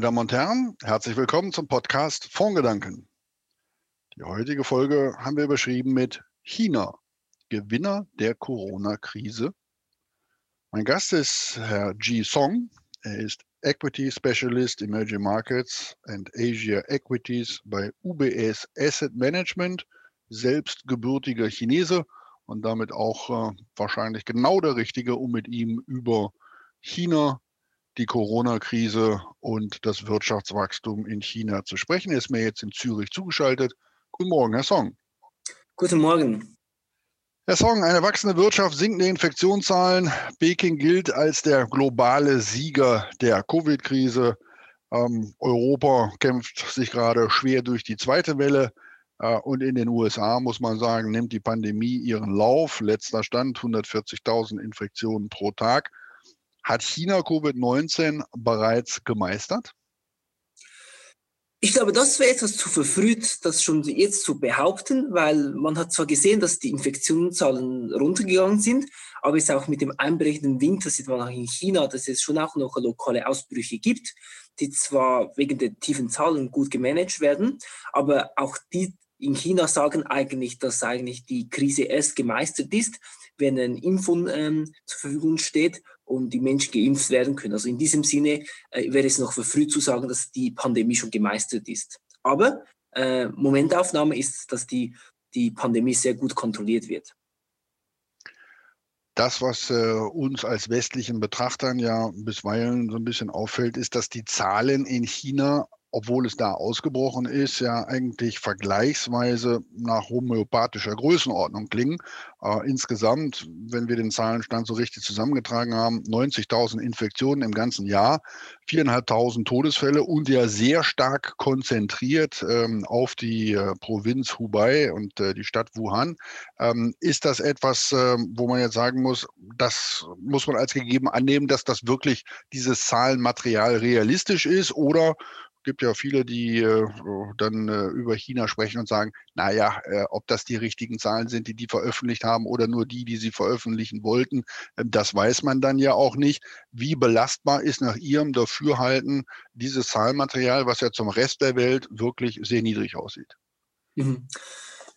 Meine Damen und Herren. Herzlich willkommen zum Podcast Fondgedanken. Die heutige Folge haben wir überschrieben mit China, Gewinner der Corona-Krise. Mein Gast ist Herr Ji Song. Er ist Equity Specialist Emerging Markets and Asia Equities bei UBS Asset Management, selbst gebürtiger Chinese und damit auch äh, wahrscheinlich genau der Richtige, um mit ihm über China, die Corona-Krise und das Wirtschaftswachstum in China zu sprechen. Er ist mir jetzt in Zürich zugeschaltet. Guten Morgen, Herr Song. Guten Morgen. Herr Song, eine wachsende Wirtschaft, sinkende Infektionszahlen. Peking gilt als der globale Sieger der Covid-Krise. Ähm, Europa kämpft sich gerade schwer durch die zweite Welle. Äh, und in den USA, muss man sagen, nimmt die Pandemie ihren Lauf. Letzter Stand 140.000 Infektionen pro Tag. Hat China Covid-19 bereits gemeistert? Ich glaube, das wäre etwas zu verfrüht, das schon jetzt zu behaupten, weil man hat zwar gesehen, dass die Infektionszahlen runtergegangen sind, aber es auch mit dem einbrechenden Winter sieht man auch in China, dass es schon auch noch lokale Ausbrüche gibt, die zwar wegen der tiefen Zahlen gut gemanagt werden, aber auch die in China sagen eigentlich, dass eigentlich die Krise erst gemeistert ist, wenn ein Impfung ähm, zur Verfügung steht und die Menschen geimpft werden können. Also in diesem Sinne äh, wäre es noch verfrüht zu sagen, dass die Pandemie schon gemeistert ist. Aber äh, Momentaufnahme ist, dass die, die Pandemie sehr gut kontrolliert wird. Das, was äh, uns als westlichen Betrachtern ja bisweilen so ein bisschen auffällt, ist, dass die Zahlen in China obwohl es da ausgebrochen ist, ja eigentlich vergleichsweise nach homöopathischer Größenordnung klingen. Äh, insgesamt, wenn wir den Zahlenstand so richtig zusammengetragen haben, 90.000 Infektionen im ganzen Jahr, 4.500 Todesfälle und ja sehr stark konzentriert ähm, auf die äh, Provinz Hubei und äh, die Stadt Wuhan. Ähm, ist das etwas, ähm, wo man jetzt sagen muss, das muss man als gegeben annehmen, dass das wirklich dieses Zahlenmaterial realistisch ist oder gibt ja viele, die äh, dann äh, über China sprechen und sagen, naja, äh, ob das die richtigen Zahlen sind, die die veröffentlicht haben oder nur die, die sie veröffentlichen wollten, äh, das weiß man dann ja auch nicht. Wie belastbar ist nach Ihrem Dafürhalten dieses Zahlenmaterial, was ja zum Rest der Welt wirklich sehr niedrig aussieht? Mhm.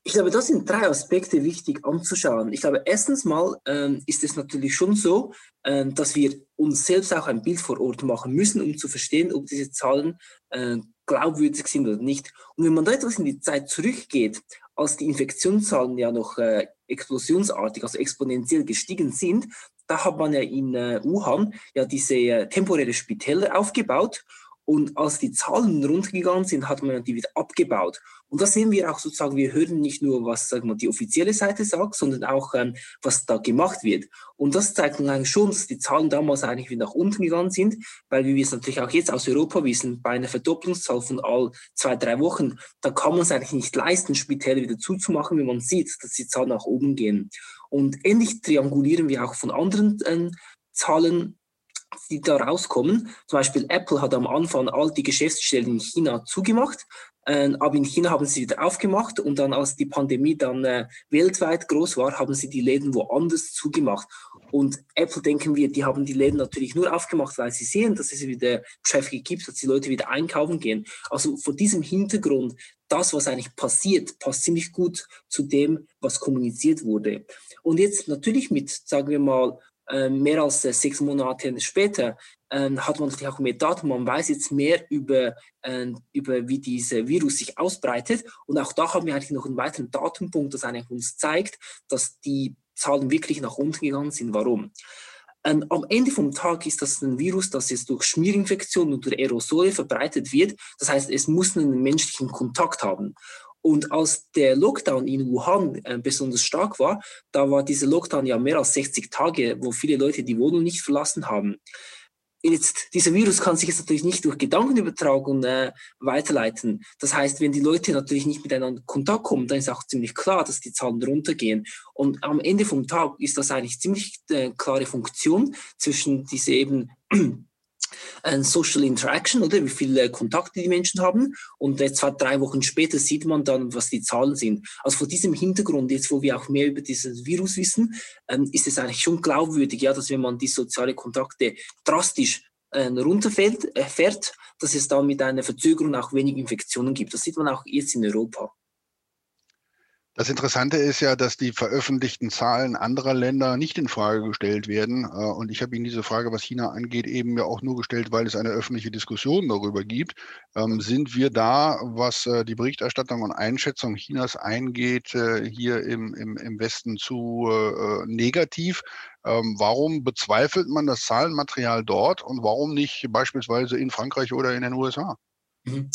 Ich glaube, das sind drei Aspekte wichtig anzuschauen. Ich glaube, erstens mal ähm, ist es natürlich schon so, ähm, dass wir uns selbst auch ein Bild vor Ort machen müssen, um zu verstehen, ob diese Zahlen äh, glaubwürdig sind oder nicht. Und wenn man da etwas in die Zeit zurückgeht, als die Infektionszahlen ja noch äh, explosionsartig, also exponentiell gestiegen sind, da hat man ja in äh, Wuhan ja diese äh, temporäre Spitäler aufgebaut und als die Zahlen runtergegangen sind, hat man die wieder abgebaut. Und da sehen wir auch sozusagen, wir hören nicht nur, was sagen wir, die offizielle Seite sagt, sondern auch, ähm, was da gemacht wird. Und das zeigt uns eigentlich schon, dass die Zahlen damals eigentlich wieder nach unten gegangen sind, weil wie wir es natürlich auch jetzt aus Europa wissen, bei einer Verdopplungszahl von all zwei, drei Wochen, da kann man es eigentlich nicht leisten, Spitäle wieder zuzumachen, wenn man sieht, dass die Zahlen nach oben gehen. Und ähnlich triangulieren wir auch von anderen ähm, Zahlen die da rauskommen. Zum Beispiel Apple hat am Anfang all die Geschäftsstellen in China zugemacht, äh, aber in China haben sie wieder aufgemacht und dann, als die Pandemie dann äh, weltweit groß war, haben sie die Läden woanders zugemacht. Und Apple denken wir, die haben die Läden natürlich nur aufgemacht, weil sie sehen, dass es wieder Traffic gibt, dass die Leute wieder einkaufen gehen. Also vor diesem Hintergrund, das, was eigentlich passiert, passt ziemlich gut zu dem, was kommuniziert wurde. Und jetzt natürlich mit, sagen wir mal, mehr als äh, sechs Monate später ähm, hat man natürlich auch mehr Daten. Man weiß jetzt mehr über, ähm, über wie dieser Virus sich ausbreitet. Und auch da haben wir eigentlich noch einen weiteren Datenpunkt, das eigentlich uns zeigt, dass die Zahlen wirklich nach unten gegangen sind. Warum? Ähm, am Ende vom Tag ist das ein Virus, das jetzt durch Schmierinfektionen durch Aerosole verbreitet wird. Das heißt, es muss einen menschlichen Kontakt haben. Und als der Lockdown in Wuhan äh, besonders stark war, da war dieser Lockdown ja mehr als 60 Tage, wo viele Leute die Wohnung nicht verlassen haben. Jetzt, dieser Virus kann sich jetzt natürlich nicht durch Gedankenübertragung äh, weiterleiten. Das heißt, wenn die Leute natürlich nicht miteinander in Kontakt kommen, dann ist auch ziemlich klar, dass die Zahlen runtergehen. Und am Ende vom Tag ist das eigentlich ziemlich äh, klare Funktion zwischen diese eben ein Social Interaction, oder wie viele Kontakte die Menschen haben. Und äh, zwei, drei Wochen später sieht man dann, was die Zahlen sind. Also vor diesem Hintergrund, jetzt wo wir auch mehr über dieses Virus wissen, ähm, ist es eigentlich schon glaubwürdig, ja, dass wenn man die sozialen Kontakte drastisch äh, runterfällt, äh, dass es da mit einer Verzögerung auch weniger Infektionen gibt. Das sieht man auch jetzt in Europa. Das Interessante ist ja, dass die veröffentlichten Zahlen anderer Länder nicht in Frage gestellt werden. Äh, und ich habe Ihnen diese Frage, was China angeht, eben ja auch nur gestellt, weil es eine öffentliche Diskussion darüber gibt. Ähm, sind wir da, was äh, die Berichterstattung und Einschätzung Chinas eingeht, äh, hier im, im, im Westen zu negativ? Ähm, warum bezweifelt man das Zahlenmaterial dort und warum nicht beispielsweise in Frankreich oder in den USA? Mhm.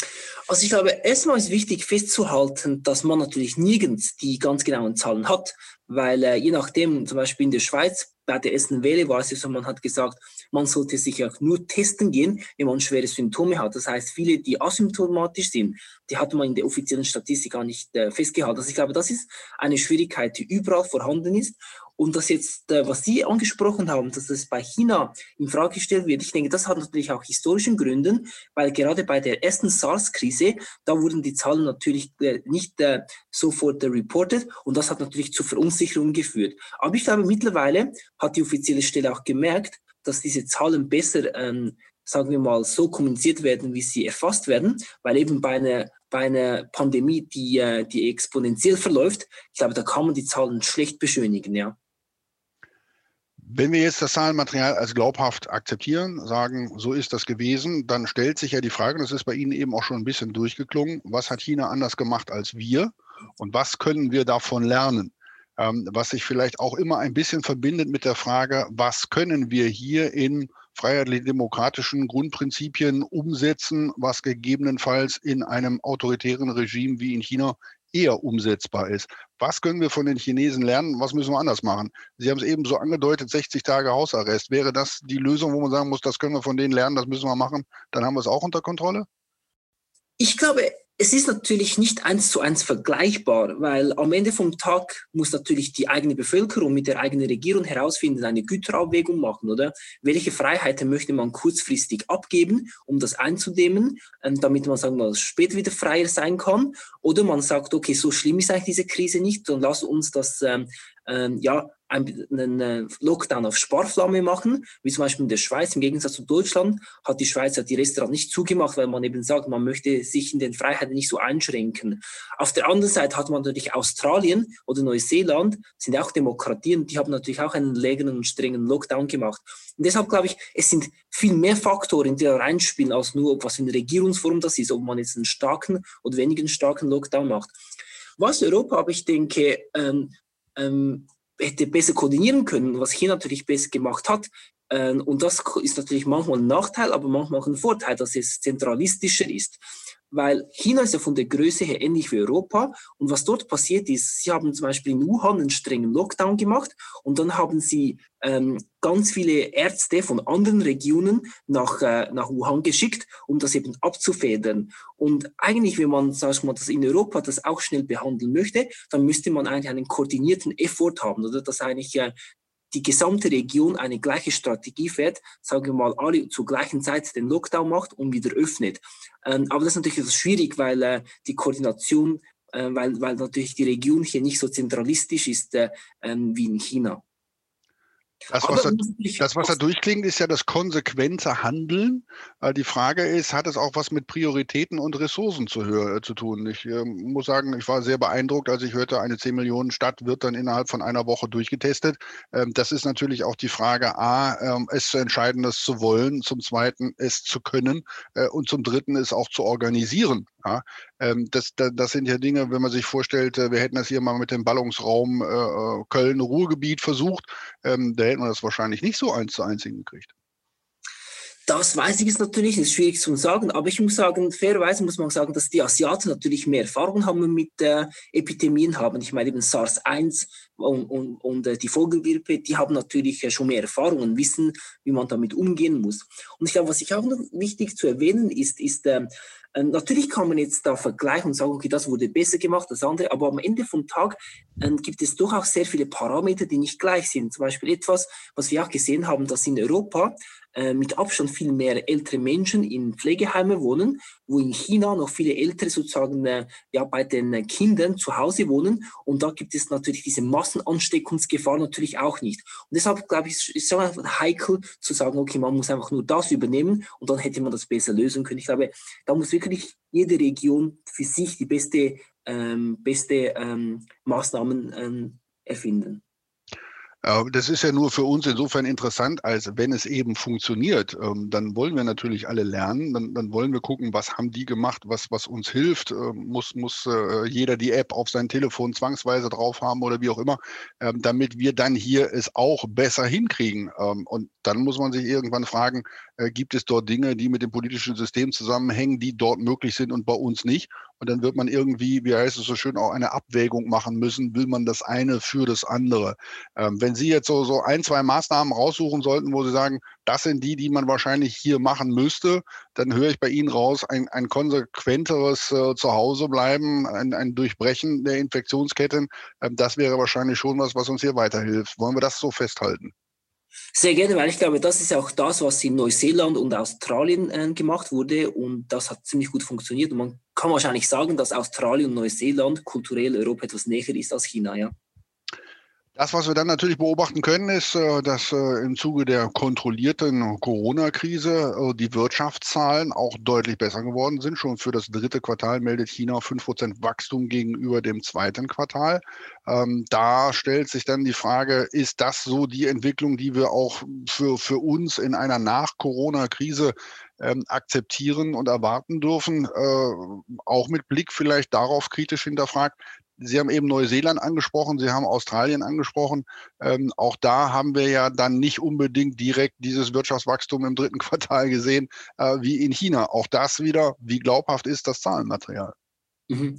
Also ich glaube, erstmal ist wichtig festzuhalten, dass man natürlich nirgends die ganz genauen Zahlen hat, weil äh, je nachdem, zum Beispiel in der Schweiz, bei der ersten Welle war es so, man hat gesagt, man sollte sich auch nur testen gehen, wenn man schwere Symptome hat. Das heißt, viele, die asymptomatisch sind, die hat man in der offiziellen Statistik gar nicht äh, festgehalten. Also ich glaube, das ist eine Schwierigkeit, die überall vorhanden ist. Und das jetzt, äh, was Sie angesprochen haben, dass das bei China in Frage gestellt wird, ich denke, das hat natürlich auch historischen Gründen, weil gerade bei der ersten SARS-Krise, da wurden die Zahlen natürlich äh, nicht äh, sofort reported und das hat natürlich zu Verunsicherungen geführt. Aber ich glaube, mittlerweile hat die offizielle Stelle auch gemerkt, dass diese Zahlen besser, ähm, sagen wir mal, so kommuniziert werden, wie sie erfasst werden, weil eben bei einer bei einer Pandemie, die, die exponentiell verläuft, ich glaube, da kann man die Zahlen schlecht beschönigen, ja. Wenn wir jetzt das Zahlenmaterial als glaubhaft akzeptieren, sagen, so ist das gewesen, dann stellt sich ja die Frage, das ist bei Ihnen eben auch schon ein bisschen durchgeklungen, was hat China anders gemacht als wir und was können wir davon lernen? Ähm, was sich vielleicht auch immer ein bisschen verbindet mit der Frage, was können wir hier in freiheitlich-demokratischen Grundprinzipien umsetzen, was gegebenenfalls in einem autoritären Regime wie in China eher umsetzbar ist. Was können wir von den Chinesen lernen? Was müssen wir anders machen? Sie haben es eben so angedeutet, 60 Tage Hausarrest. Wäre das die Lösung, wo man sagen muss, das können wir von denen lernen, das müssen wir machen? Dann haben wir es auch unter Kontrolle? Ich glaube, es ist natürlich nicht eins zu eins vergleichbar, weil am Ende vom Tag muss natürlich die eigene Bevölkerung mit der eigenen Regierung herausfinden, eine Güterabwägung machen, oder? Welche Freiheiten möchte man kurzfristig abgeben, um das einzudämmen, ähm, damit man, sagen wir später wieder freier sein kann? Oder man sagt, okay, so schlimm ist eigentlich diese Krise nicht und lass uns das ähm, ja, einen äh, Lockdown auf Sparflamme machen, wie zum Beispiel in der Schweiz. Im Gegensatz zu Deutschland hat die Schweiz ja die Restaurants nicht zugemacht, weil man eben sagt, man möchte sich in den Freiheiten nicht so einschränken. Auf der anderen Seite hat man natürlich Australien oder Neuseeland, sind auch Demokratien, die haben natürlich auch einen längeren und strengen Lockdown gemacht. Und deshalb glaube ich, es sind viel mehr Faktoren, die da reinspielen, als nur, was für eine Regierungsform das ist, ob man jetzt einen starken oder weniger starken Lockdown macht. Was Europa, aber ich denke, ähm, ähm, hätte besser koordinieren können, was China natürlich besser gemacht hat. Ähm, und das ist natürlich manchmal ein Nachteil, aber manchmal auch ein Vorteil, dass es zentralistischer ist weil China ist ja von der Größe her ähnlich wie Europa. Und was dort passiert ist, sie haben zum Beispiel in Wuhan einen strengen Lockdown gemacht und dann haben sie ähm, ganz viele Ärzte von anderen Regionen nach, äh, nach Wuhan geschickt, um das eben abzufedern. Und eigentlich, wenn man, sag ich mal, das in Europa das auch schnell behandeln möchte, dann müsste man eigentlich einen koordinierten Effort haben, oder? Dass eigentlich äh, die gesamte Region eine gleiche Strategie fährt, sagen wir mal, alle zur gleichen Zeit den Lockdown macht und wieder öffnet. Ähm, aber das ist natürlich etwas schwierig, weil äh, die Koordination, äh, weil, weil natürlich die Region hier nicht so zentralistisch ist äh, ähm, wie in China. Das, was, da, das, was da durchklingt, ist ja das konsequente Handeln. Die Frage ist, hat es auch was mit Prioritäten und Ressourcen zu, äh, zu tun? Ich äh, muss sagen, ich war sehr beeindruckt, als ich hörte, eine 10 Millionen Stadt wird dann innerhalb von einer Woche durchgetestet. Ähm, das ist natürlich auch die Frage, a, ähm, es zu entscheiden, das zu wollen, zum Zweiten es zu können äh, und zum Dritten es auch zu organisieren. Ja? Ähm, das, das, das, sind ja Dinge, wenn man sich vorstellt, äh, wir hätten das hier mal mit dem Ballungsraum äh, äh, Köln-Ruhrgebiet versucht, ähm, da hätten wir das wahrscheinlich nicht so eins zu eins hingekriegt. Das weiß ich jetzt natürlich, ist schwierig zu sagen, aber ich muss sagen, fairerweise muss man sagen, dass die Asiaten natürlich mehr Erfahrung haben mit äh, Epidemien haben. Ich meine eben SARS-1 und, und, und äh, die Vogelgrippe, die haben natürlich äh, schon mehr Erfahrung und wissen, wie man damit umgehen muss. Und ich glaube, was ich auch noch wichtig zu erwähnen ist, ist, ähm, natürlich kann man jetzt da vergleichen und sagen, okay, das wurde besser gemacht, das andere, aber am Ende vom Tag ähm, gibt es doch auch sehr viele Parameter, die nicht gleich sind. Zum Beispiel etwas, was wir auch gesehen haben, dass in Europa äh, mit Abstand viel mehr ältere Menschen in Pflegeheimen wohnen, wo in China noch viele Ältere sozusagen äh, ja, bei den Kindern zu Hause wohnen. Und da gibt es natürlich diese Massenansteckungsgefahr natürlich auch nicht. Und deshalb glaube ich, ist es heikel zu sagen, okay, man muss einfach nur das übernehmen und dann hätte man das besser lösen können. Ich glaube, da muss wirklich jede Region für sich die beste, ähm, beste ähm, Maßnahmen ähm, erfinden. Äh, das ist ja nur für uns insofern interessant, als wenn es eben funktioniert, ähm, dann wollen wir natürlich alle lernen, dann, dann wollen wir gucken, was haben die gemacht, was, was uns hilft. Ähm, muss, muss äh, jeder die App auf sein Telefon zwangsweise drauf haben oder wie auch immer, ähm, damit wir dann hier es auch besser hinkriegen. Und dann muss man sich irgendwann fragen, äh, gibt es dort Dinge, die mit dem politischen System zusammenhängen, die dort möglich sind und bei uns nicht? Und dann wird man irgendwie, wie heißt es so schön, auch eine Abwägung machen müssen, will man das eine für das andere. Ähm, wenn Sie jetzt so, so ein, zwei Maßnahmen raussuchen sollten, wo Sie sagen, das sind die, die man wahrscheinlich hier machen müsste, dann höre ich bei Ihnen raus, ein, ein konsequenteres äh, Zuhausebleiben, ein, ein Durchbrechen der Infektionsketten. Ähm, das wäre wahrscheinlich schon was, was uns hier weiterhilft. Wollen wir das so festhalten? Sehr gerne, weil ich glaube, das ist auch das, was in Neuseeland und Australien äh, gemacht wurde und das hat ziemlich gut funktioniert. Und man kann wahrscheinlich sagen, dass Australien und Neuseeland kulturell Europa etwas näher ist als China, ja. Das, was wir dann natürlich beobachten können, ist, äh, dass äh, im Zuge der kontrollierten Corona-Krise äh, die Wirtschaftszahlen auch deutlich besser geworden sind. Schon für das dritte Quartal meldet China 5% Wachstum gegenüber dem zweiten Quartal. Ähm, da stellt sich dann die Frage, ist das so die Entwicklung, die wir auch für, für uns in einer Nach-Corona-Krise ähm, akzeptieren und erwarten dürfen, auch mit Blick vielleicht darauf kritisch hinterfragt, Sie haben eben Neuseeland angesprochen, Sie haben Australien angesprochen. Ähm, auch da haben wir ja dann nicht unbedingt direkt dieses Wirtschaftswachstum im dritten Quartal gesehen äh, wie in China. Auch das wieder, wie glaubhaft ist das Zahlenmaterial? Mhm.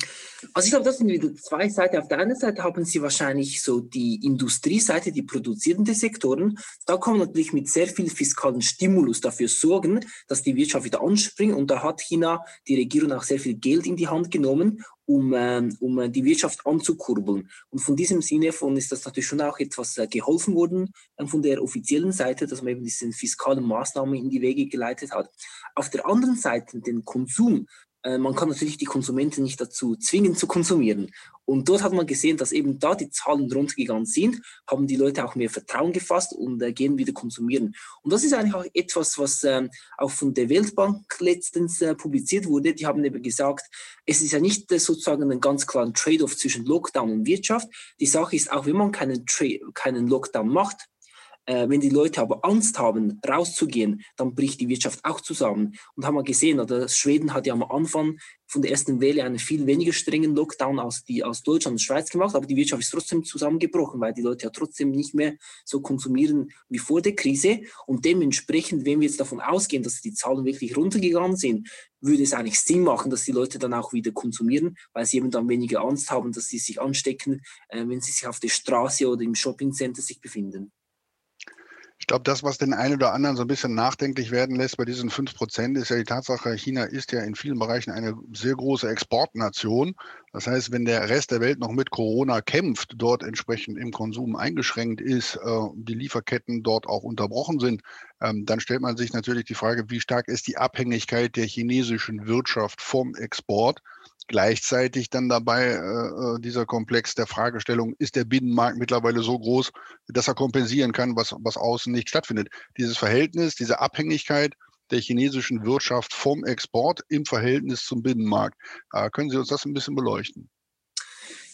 Also ich glaube, das sind wieder zwei Seiten. Auf der einen Seite haben Sie wahrscheinlich so die Industrieseite, die produzierenden Sektoren. Da kann man natürlich mit sehr viel fiskalen Stimulus dafür sorgen, dass die Wirtschaft wieder anspringt. Und da hat China, die Regierung, auch sehr viel Geld in die Hand genommen, um, ähm, um äh, die Wirtschaft anzukurbeln. Und von diesem Sinne von ist das natürlich schon auch etwas äh, geholfen worden äh, von der offiziellen Seite, dass man eben diese fiskalen Maßnahmen in die Wege geleitet hat. Auf der anderen Seite den Konsum man kann natürlich die Konsumenten nicht dazu zwingen zu konsumieren. Und dort hat man gesehen, dass eben da die Zahlen runtergegangen sind, haben die Leute auch mehr Vertrauen gefasst und äh, gehen wieder konsumieren. Und das ist eigentlich auch etwas, was ähm, auch von der Weltbank letztens äh, publiziert wurde. Die haben eben gesagt, es ist ja nicht äh, sozusagen ein ganz klarer Trade-off zwischen Lockdown und Wirtschaft. Die Sache ist, auch wenn man keinen, keinen Lockdown macht, äh, wenn die Leute aber Angst haben, rauszugehen, dann bricht die Wirtschaft auch zusammen. Und haben wir gesehen, oder Schweden hat ja am Anfang von der ersten Welle einen viel weniger strengen Lockdown als die aus Deutschland und Schweiz gemacht, aber die Wirtschaft ist trotzdem zusammengebrochen, weil die Leute ja trotzdem nicht mehr so konsumieren wie vor der Krise. Und dementsprechend, wenn wir jetzt davon ausgehen, dass die Zahlen wirklich runtergegangen sind, würde es eigentlich Sinn machen, dass die Leute dann auch wieder konsumieren, weil sie eben dann weniger Angst haben, dass sie sich anstecken, äh, wenn sie sich auf der Straße oder im Shoppingcenter sich befinden. Ich glaube, das, was den einen oder anderen so ein bisschen nachdenklich werden lässt bei diesen fünf Prozent, ist ja die Tatsache, China ist ja in vielen Bereichen eine sehr große Exportnation. Das heißt, wenn der Rest der Welt noch mit Corona kämpft, dort entsprechend im Konsum eingeschränkt ist, äh, die Lieferketten dort auch unterbrochen sind, ähm, dann stellt man sich natürlich die Frage, wie stark ist die Abhängigkeit der chinesischen Wirtschaft vom Export? Gleichzeitig dann dabei äh, äh, dieser Komplex der Fragestellung, ist der Binnenmarkt mittlerweile so groß, dass er kompensieren kann, was, was außen nicht stattfindet. Dieses Verhältnis, diese Abhängigkeit der chinesischen Wirtschaft vom Export im Verhältnis zum Binnenmarkt. Äh, können Sie uns das ein bisschen beleuchten?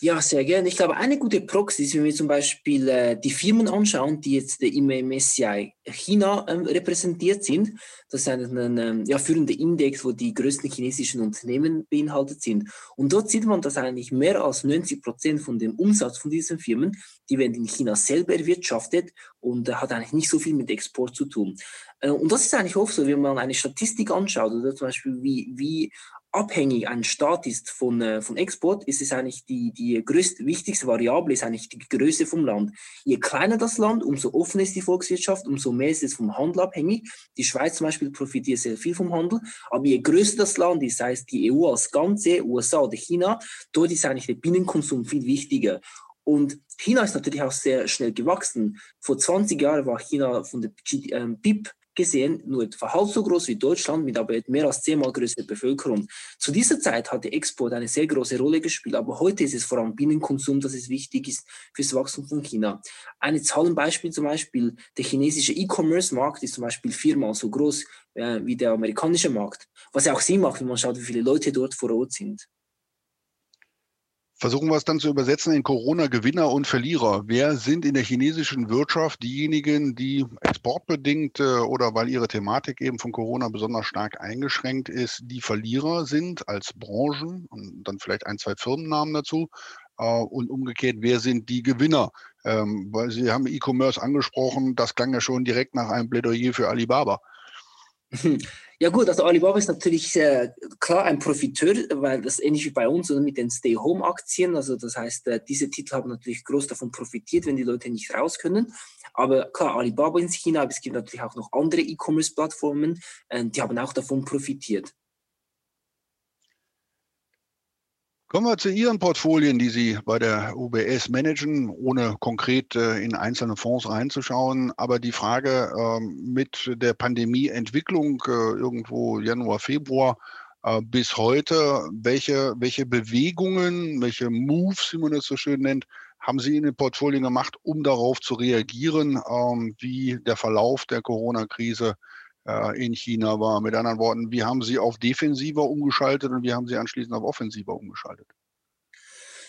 Ja, sehr gerne. Ich glaube, eine gute Proxy ist, wenn wir zum Beispiel äh, die Firmen anschauen, die jetzt im MSCI China ähm, repräsentiert sind. Das ist ein, ein ähm, ja, führender Index, wo die größten chinesischen Unternehmen beinhaltet sind. Und dort sieht man, dass eigentlich mehr als 90 Prozent von dem Umsatz von diesen Firmen, die werden in China selber erwirtschaftet und äh, hat eigentlich nicht so viel mit Export zu tun. Äh, und das ist eigentlich oft so, wenn man eine Statistik anschaut, oder zum Beispiel wie, wie abhängig ein Staat ist von, äh, von Export, ist es eigentlich die, die größte, wichtigste Variable, ist eigentlich die Größe vom Land. Je kleiner das Land, umso offener ist die Volkswirtschaft, umso mehr ist es vom Handel abhängig. Die Schweiz zum Beispiel profitiert sehr viel vom Handel, aber je größer das Land ist, sei es die EU als Ganze, USA oder China, dort ist eigentlich der Binnenkonsum viel wichtiger. Und China ist natürlich auch sehr schnell gewachsen. Vor 20 Jahren war China von der BIP gesehen nur etwa halb so groß wie Deutschland, mit aber mehr als zehnmal größere Bevölkerung. Zu dieser Zeit hat der Export eine sehr große Rolle gespielt, aber heute ist es vor allem Binnenkonsum, dass es wichtig ist fürs Wachstum von China. Eine Zahlenbeispiel zum Beispiel, der chinesische E-Commerce-Markt ist zum Beispiel viermal so groß äh, wie der amerikanische Markt, was ja auch Sinn macht, wenn man schaut, wie viele Leute dort vor Ort sind. Versuchen wir es dann zu übersetzen in Corona-Gewinner und Verlierer. Wer sind in der chinesischen Wirtschaft diejenigen, die exportbedingt oder weil ihre Thematik eben von Corona besonders stark eingeschränkt ist, die Verlierer sind als Branchen und dann vielleicht ein, zwei Firmennamen dazu? Äh, und umgekehrt, wer sind die Gewinner? Ähm, weil Sie haben E-Commerce angesprochen, das klang ja schon direkt nach einem Plädoyer für Alibaba. Ja gut, also Alibaba ist natürlich äh, klar ein Profiteur, weil das ähnlich wie bei uns oder mit den Stay-Home-Aktien. Also das heißt, äh, diese Titel haben natürlich groß davon profitiert, wenn die Leute nicht raus können. Aber klar, Alibaba in China, aber es gibt natürlich auch noch andere E-Commerce-Plattformen, äh, die haben auch davon profitiert. Kommen wir zu Ihren Portfolien, die Sie bei der UBS managen, ohne konkret äh, in einzelne Fonds reinzuschauen. Aber die Frage ähm, mit der Pandemieentwicklung äh, irgendwo Januar, Februar äh, bis heute, welche, welche Bewegungen, welche Moves, wie man das so schön nennt, haben Sie in den Portfolien gemacht, um darauf zu reagieren, ähm, wie der Verlauf der Corona-Krise in China war. Mit anderen Worten, wie haben Sie auf defensiver umgeschaltet und wie haben Sie anschließend auf offensiver umgeschaltet?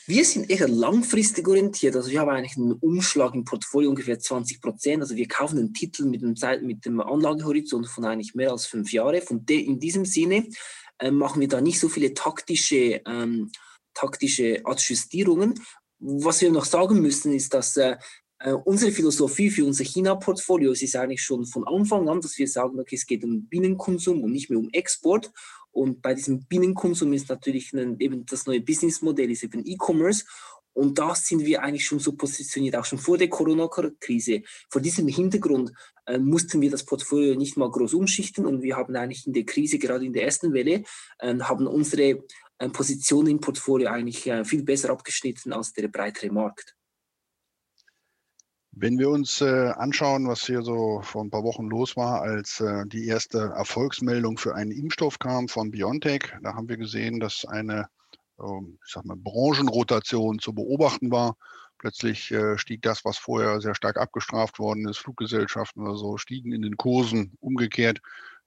Wir sind eher langfristig orientiert. Also wir haben eigentlich einen Umschlag im Portfolio ungefähr 20 Prozent. Also wir kaufen einen Titel mit dem, Zeit, mit dem Anlagehorizont von eigentlich mehr als fünf Jahren. Von in diesem Sinne äh, machen wir da nicht so viele taktische, ähm, taktische Adjustierungen. Was wir noch sagen müssen, ist, dass äh, äh, unsere Philosophie für unser China-Portfolio ist eigentlich schon von Anfang an, dass wir sagen, okay, es geht um Binnenkonsum und nicht mehr um Export. Und bei diesem Binnenkonsum ist natürlich ein, eben das neue Businessmodell, ist eben E-Commerce. Und da sind wir eigentlich schon so positioniert, auch schon vor der Corona-Krise. Vor diesem Hintergrund äh, mussten wir das Portfolio nicht mal groß umschichten und wir haben eigentlich in der Krise, gerade in der ersten Welle, äh, haben unsere äh, Position im Portfolio eigentlich äh, viel besser abgeschnitten als der breitere Markt. Wenn wir uns äh, anschauen, was hier so vor ein paar Wochen los war, als äh, die erste Erfolgsmeldung für einen Impfstoff kam von BioNTech, da haben wir gesehen, dass eine ähm, ich sag mal, Branchenrotation zu beobachten war. Plötzlich äh, stieg das, was vorher sehr stark abgestraft worden ist, Fluggesellschaften oder so, stiegen in den Kursen umgekehrt.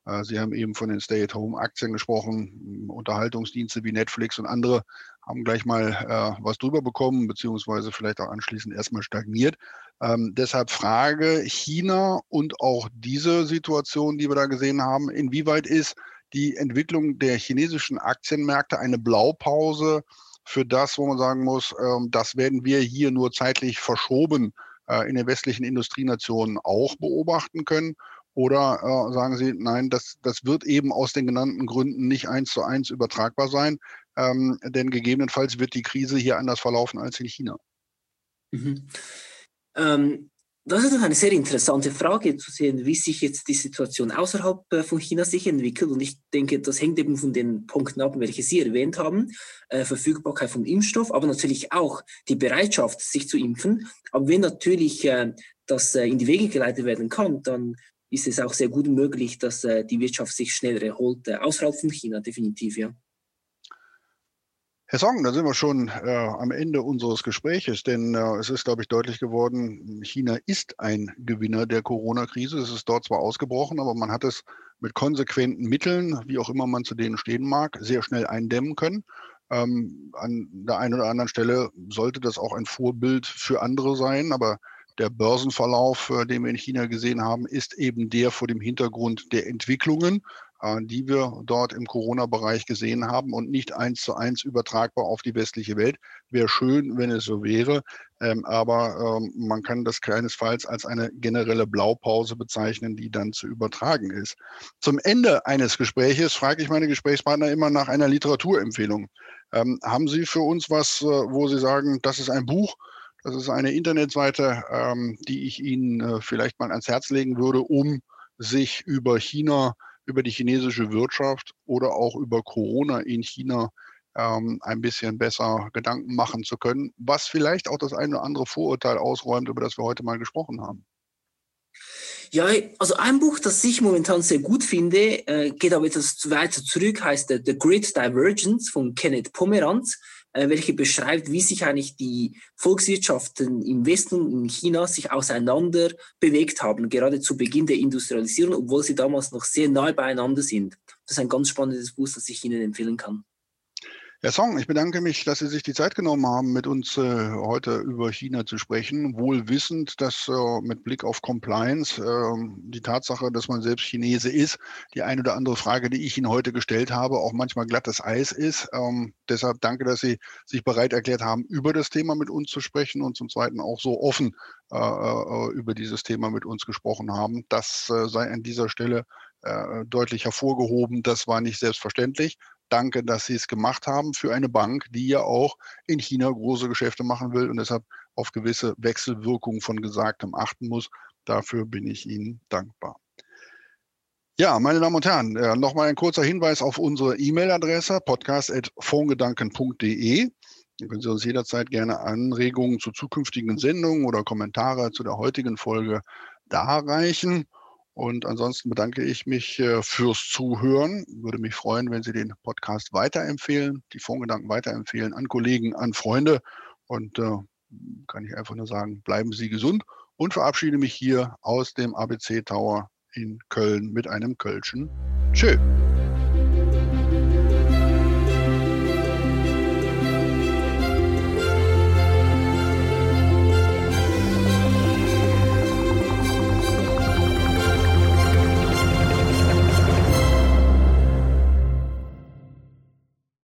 Äh, Sie haben eben von den Stay-at-Home-Aktien gesprochen. Unterhaltungsdienste wie Netflix und andere haben gleich mal äh, was drüber bekommen, beziehungsweise vielleicht auch anschließend erstmal stagniert. Ähm, deshalb Frage China und auch diese Situation, die wir da gesehen haben, inwieweit ist die Entwicklung der chinesischen Aktienmärkte eine Blaupause für das, wo man sagen muss, ähm, das werden wir hier nur zeitlich verschoben äh, in den westlichen Industrienationen auch beobachten können? Oder äh, sagen Sie, nein, das, das wird eben aus den genannten Gründen nicht eins zu eins übertragbar sein, ähm, denn gegebenenfalls wird die Krise hier anders verlaufen als in China. Mhm. Ähm, das ist eine sehr interessante Frage zu sehen, wie sich jetzt die Situation außerhalb äh, von China sich entwickelt. Und ich denke, das hängt eben von den Punkten ab, welche Sie erwähnt haben. Äh, Verfügbarkeit von Impfstoff, aber natürlich auch die Bereitschaft, sich zu impfen. Aber wenn natürlich äh, das äh, in die Wege geleitet werden kann, dann ist es auch sehr gut möglich, dass äh, die Wirtschaft sich schneller erholt, äh, außerhalb von China, definitiv, ja. Herr Song, da sind wir schon äh, am Ende unseres Gespräches, denn äh, es ist, glaube ich, deutlich geworden, China ist ein Gewinner der Corona-Krise. Es ist dort zwar ausgebrochen, aber man hat es mit konsequenten Mitteln, wie auch immer man zu denen stehen mag, sehr schnell eindämmen können. Ähm, an der einen oder anderen Stelle sollte das auch ein Vorbild für andere sein, aber der Börsenverlauf, äh, den wir in China gesehen haben, ist eben der vor dem Hintergrund der Entwicklungen. äh, die wir dort im Corona-Bereich gesehen haben und nicht eins zu eins übertragbar auf die westliche Welt. Wäre schön, wenn es so wäre, ähm, aber ähm, man kann das keinesfalls als eine generelle Blaupause bezeichnen, die dann zu übertragen ist. Zum Ende eines Gespräches frage ich meine Gesprächspartner immer nach einer Literaturempfehlung. Ähm, haben Sie für uns was, äh, wo Sie sagen, das ist ein Buch, das ist eine Internetseite, ähm, die ich Ihnen äh, vielleicht mal ans Herz legen würde, um sich über China, über die chinesische Wirtschaft oder auch über Corona in China ähm, ein bisschen besser Gedanken machen zu können, was vielleicht auch das eine oder andere Vorurteil ausräumt, über das wir heute mal gesprochen haben. Ja, also ein Buch, das ich momentan sehr gut finde, äh, geht aber etwas weiter zurück, heißt The Great Divergence von Kenneth Pomeranz, welche beschreibt, wie sich eigentlich die Volkswirtschaften im Westen und in China sich auseinander bewegt haben, gerade zu Beginn der Industrialisierung, obwohl sie damals noch sehr nahe beieinander sind. Das ist ein ganz spannendes Buch, das ich Ihnen empfehlen kann. Herr Song, ich bedanke mich, dass Sie sich die Zeit genommen haben, mit uns äh, heute über China zu sprechen. Wohl wissend, dass äh, mit Blick auf Compliance äh, die Tatsache, dass man selbst Chinese ist, die eine oder andere Frage, die ich Ihnen heute gestellt habe, auch manchmal glattes Eis ist. Ähm, deshalb danke, dass Sie sich bereit erklärt haben, über das Thema mit uns zu sprechen und zum Zweiten auch so offen äh, äh, über dieses Thema mit uns gesprochen haben. Das äh, sei an dieser Stelle deutlich hervorgehoben. Das war nicht selbstverständlich danke, dass Sie es gemacht haben für eine Bank, die ja auch in China große Geschäfte machen will und deshalb auf gewisse Wechselwirkungen von Gesagtem achten muss. Dafür bin ich Ihnen dankbar. Ja, meine Damen und Herren, äh, nochmal ein kurzer Hinweis auf unsere E-Mail-Adresse podcast.fongedanken.de. Da können Sie uns jederzeit gerne Anregungen zu zukünftigen Sendungen oder Kommentare zu der heutigen Folge darreichen. Und ansonsten bedanke ich mich äh, fürs Zuhören. Würde mich freuen, wenn Sie den Podcast weiterempfehlen, die Fondsgedanken weiterempfehlen an Kollegen, an Freunde. Und äh, kann ich einfach nur sagen, bleiben Sie gesund und verabschiede mich hier aus dem ABC Tower in Köln mit einem Kölschen. Tschö.